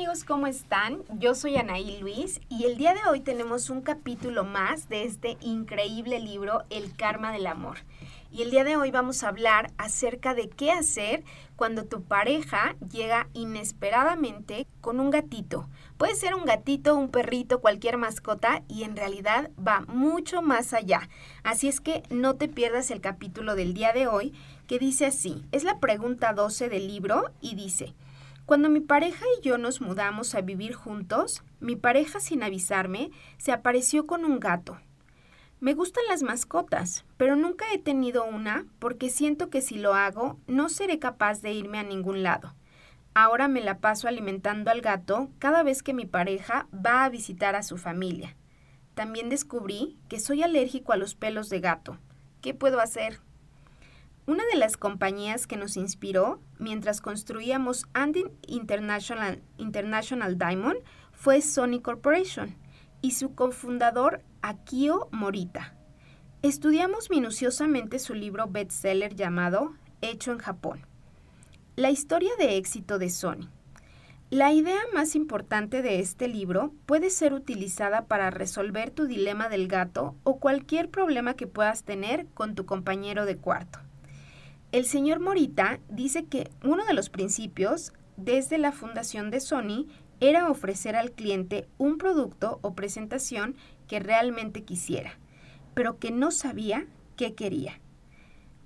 amigos, ¿cómo están? Yo soy Anaí Luis y el día de hoy tenemos un capítulo más de este increíble libro El Karma del Amor. Y el día de hoy vamos a hablar acerca de qué hacer cuando tu pareja llega inesperadamente con un gatito. Puede ser un gatito, un perrito, cualquier mascota y en realidad va mucho más allá. Así es que no te pierdas el capítulo del día de hoy que dice así. Es la pregunta 12 del libro y dice, cuando mi pareja y yo nos mudamos a vivir juntos, mi pareja sin avisarme se apareció con un gato. Me gustan las mascotas, pero nunca he tenido una porque siento que si lo hago no seré capaz de irme a ningún lado. Ahora me la paso alimentando al gato cada vez que mi pareja va a visitar a su familia. También descubrí que soy alérgico a los pelos de gato. ¿Qué puedo hacer? Una de las compañías que nos inspiró mientras construíamos Andy International, International Diamond fue Sony Corporation y su cofundador Akio Morita. Estudiamos minuciosamente su libro bestseller llamado Hecho en Japón. La historia de éxito de Sony. La idea más importante de este libro puede ser utilizada para resolver tu dilema del gato o cualquier problema que puedas tener con tu compañero de cuarto. El señor Morita dice que uno de los principios desde la fundación de Sony era ofrecer al cliente un producto o presentación que realmente quisiera, pero que no sabía qué quería.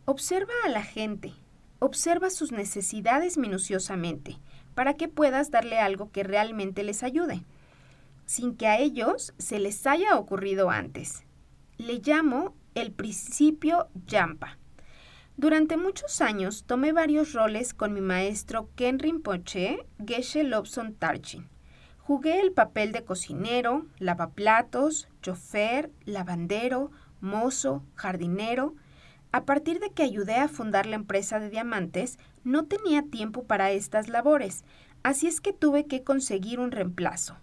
Observa a la gente, observa sus necesidades minuciosamente, para que puedas darle algo que realmente les ayude, sin que a ellos se les haya ocurrido antes. Le llamo el principio Yampa. Durante muchos años tomé varios roles con mi maestro Ken Rinpoche Geshe Lobson Tarchin. Jugué el papel de cocinero, lavaplatos, chofer, lavandero, mozo, jardinero. A partir de que ayudé a fundar la empresa de diamantes, no tenía tiempo para estas labores, así es que tuve que conseguir un reemplazo.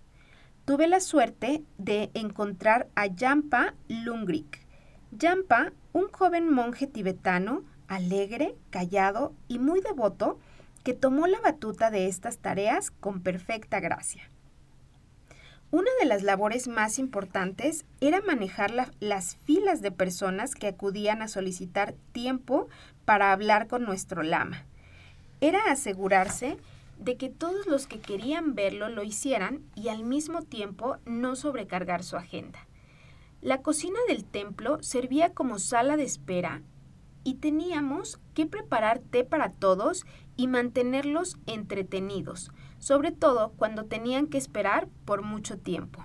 Tuve la suerte de encontrar a Yampa Lungrik. Yampa, un joven monje tibetano, alegre, callado y muy devoto, que tomó la batuta de estas tareas con perfecta gracia. Una de las labores más importantes era manejar las filas de personas que acudían a solicitar tiempo para hablar con nuestro lama. Era asegurarse de que todos los que querían verlo lo hicieran y al mismo tiempo no sobrecargar su agenda. La cocina del templo servía como sala de espera y teníamos que preparar té para todos y mantenerlos entretenidos, sobre todo cuando tenían que esperar por mucho tiempo.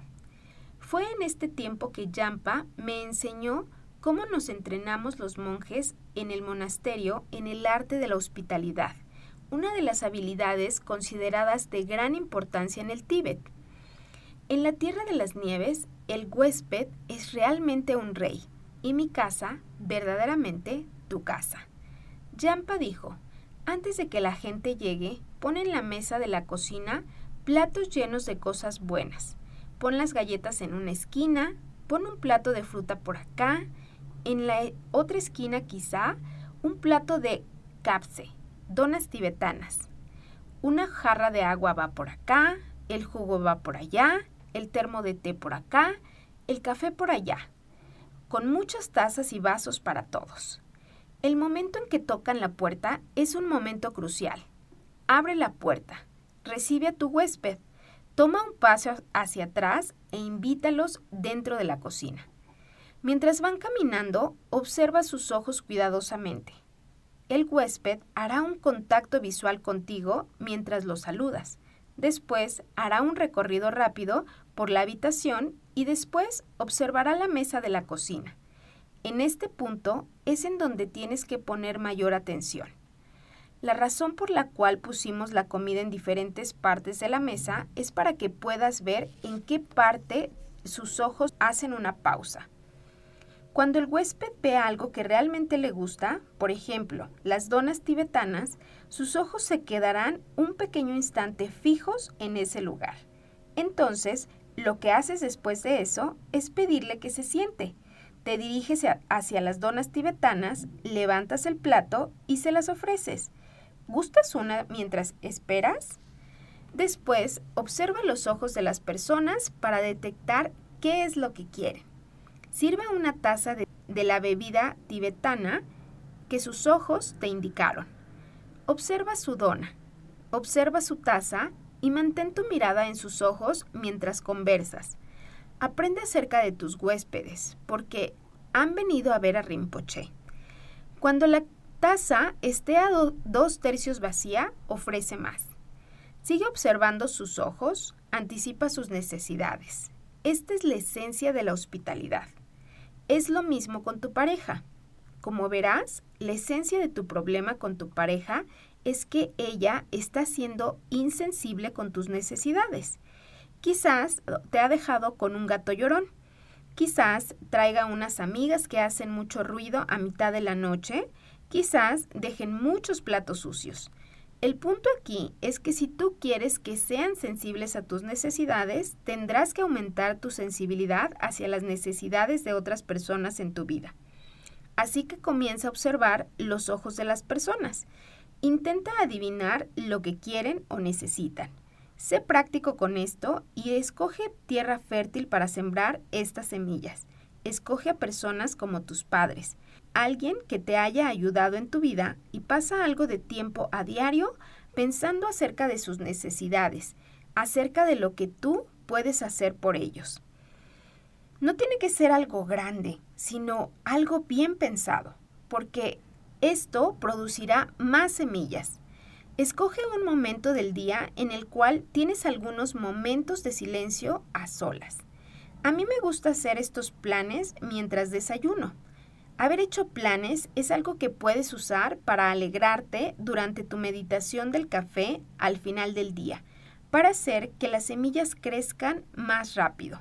Fue en este tiempo que Yampa me enseñó cómo nos entrenamos los monjes en el monasterio en el arte de la hospitalidad, una de las habilidades consideradas de gran importancia en el Tíbet. En la Tierra de las Nieves, el huésped es realmente un rey, y mi casa verdaderamente tu casa. Yampa dijo, antes de que la gente llegue, pon en la mesa de la cocina platos llenos de cosas buenas. Pon las galletas en una esquina, pon un plato de fruta por acá, en la otra esquina quizá un plato de capse, donas tibetanas. Una jarra de agua va por acá, el jugo va por allá, el termo de té por acá, el café por allá, con muchas tazas y vasos para todos. El momento en que tocan la puerta es un momento crucial. Abre la puerta, recibe a tu huésped, toma un paso hacia atrás e invítalos dentro de la cocina. Mientras van caminando, observa sus ojos cuidadosamente. El huésped hará un contacto visual contigo mientras lo saludas. Después hará un recorrido rápido por la habitación y después observará la mesa de la cocina. En este punto es en donde tienes que poner mayor atención. La razón por la cual pusimos la comida en diferentes partes de la mesa es para que puedas ver en qué parte sus ojos hacen una pausa. Cuando el huésped ve algo que realmente le gusta, por ejemplo, las donas tibetanas, sus ojos se quedarán un pequeño instante fijos en ese lugar. Entonces, lo que haces después de eso es pedirle que se siente te diriges hacia las donas tibetanas, levantas el plato y se las ofreces. ¿Gustas una mientras esperas? Después, observa los ojos de las personas para detectar qué es lo que quieren. Sirve una taza de, de la bebida tibetana que sus ojos te indicaron. Observa su dona, observa su taza y mantén tu mirada en sus ojos mientras conversas. Aprende acerca de tus huéspedes, porque han venido a ver a Rinpoche. Cuando la taza esté a dos tercios vacía, ofrece más. Sigue observando sus ojos, anticipa sus necesidades. Esta es la esencia de la hospitalidad. Es lo mismo con tu pareja. Como verás, la esencia de tu problema con tu pareja es que ella está siendo insensible con tus necesidades. Quizás te ha dejado con un gato llorón. Quizás traiga unas amigas que hacen mucho ruido a mitad de la noche. Quizás dejen muchos platos sucios. El punto aquí es que si tú quieres que sean sensibles a tus necesidades, tendrás que aumentar tu sensibilidad hacia las necesidades de otras personas en tu vida. Así que comienza a observar los ojos de las personas. Intenta adivinar lo que quieren o necesitan. Sé práctico con esto y escoge tierra fértil para sembrar estas semillas. Escoge a personas como tus padres alguien que te haya ayudado en tu vida y pasa algo de tiempo a diario pensando acerca de sus necesidades, acerca de lo que tú puedes hacer por ellos. No tiene que ser algo grande, sino algo bien pensado, porque esto producirá más semillas. Escoge un momento del día en el cual tienes algunos momentos de silencio a solas. A mí me gusta hacer estos planes mientras desayuno. Haber hecho planes es algo que puedes usar para alegrarte durante tu meditación del café al final del día, para hacer que las semillas crezcan más rápido.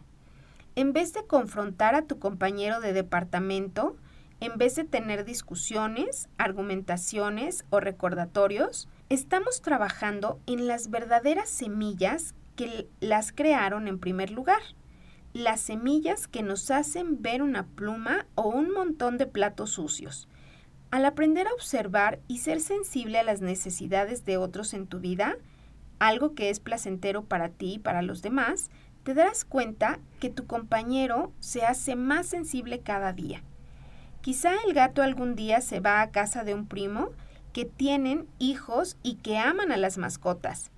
En vez de confrontar a tu compañero de departamento, en vez de tener discusiones, argumentaciones o recordatorios, estamos trabajando en las verdaderas semillas que las crearon en primer lugar las semillas que nos hacen ver una pluma o un montón de platos sucios. Al aprender a observar y ser sensible a las necesidades de otros en tu vida, algo que es placentero para ti y para los demás, te darás cuenta que tu compañero se hace más sensible cada día. Quizá el gato algún día se va a casa de un primo que tienen hijos y que aman a las mascotas,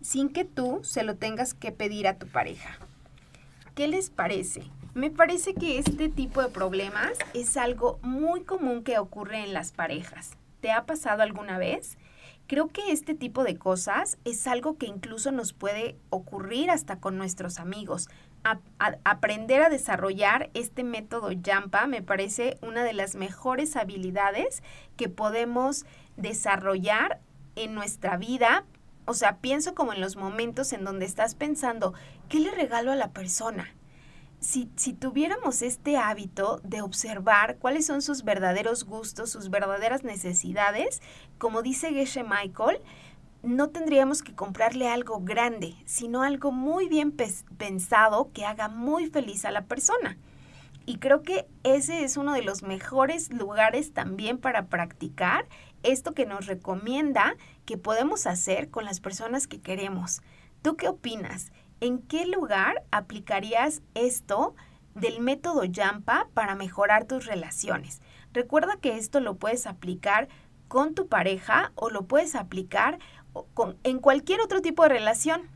sin que tú se lo tengas que pedir a tu pareja. ¿Qué les parece? Me parece que este tipo de problemas es algo muy común que ocurre en las parejas. ¿Te ha pasado alguna vez? Creo que este tipo de cosas es algo que incluso nos puede ocurrir hasta con nuestros amigos. Aprender a desarrollar este método Yampa me parece una de las mejores habilidades que podemos desarrollar en nuestra vida o sea, pienso como en los momentos en donde estás pensando, ¿qué le regalo a la persona? Si, si, tuviéramos este hábito de observar cuáles son sus verdaderos gustos, sus verdaderas necesidades, como dice Geshe Michael, no tendríamos que comprarle algo grande, sino algo muy bien pensado que haga muy feliz a la persona. Y creo que ese es uno de los mejores lugares también para practicar esto que nos recomienda que podemos hacer con las personas que queremos. ¿Tú qué opinas? ¿En qué lugar aplicarías esto del método Yampa para mejorar tus relaciones? Recuerda que esto lo puedes aplicar con tu pareja o lo puedes aplicar con, en cualquier otro tipo de relación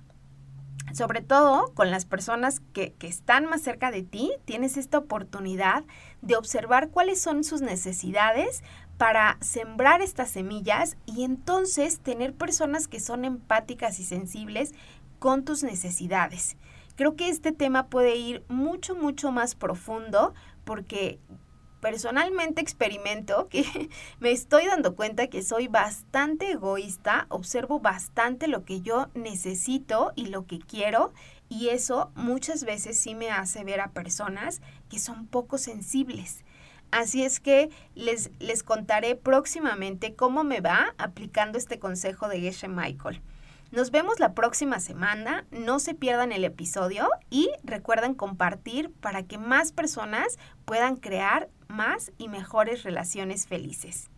sobre todo con las personas que, que, están más cerca de ti, tienes esta oportunidad de observar cuáles son sus necesidades para sembrar estas semillas y entonces tener personas que son empáticas y sensibles con tus necesidades. Creo que este tema puede ir mucho, mucho más profundo porque personalmente experimento que me estoy dando cuenta que soy bastante egoísta, observo bastante lo que yo necesito y lo que quiero y eso muchas veces sí me hace ver a personas que son poco sensibles. Así es que les, les contaré próximamente cómo me va aplicando este consejo de Geshe Michael. Nos vemos la próxima semana, no se pierdan el episodio y recuerden compartir para que más personas puedan crear más y mejores relaciones felices.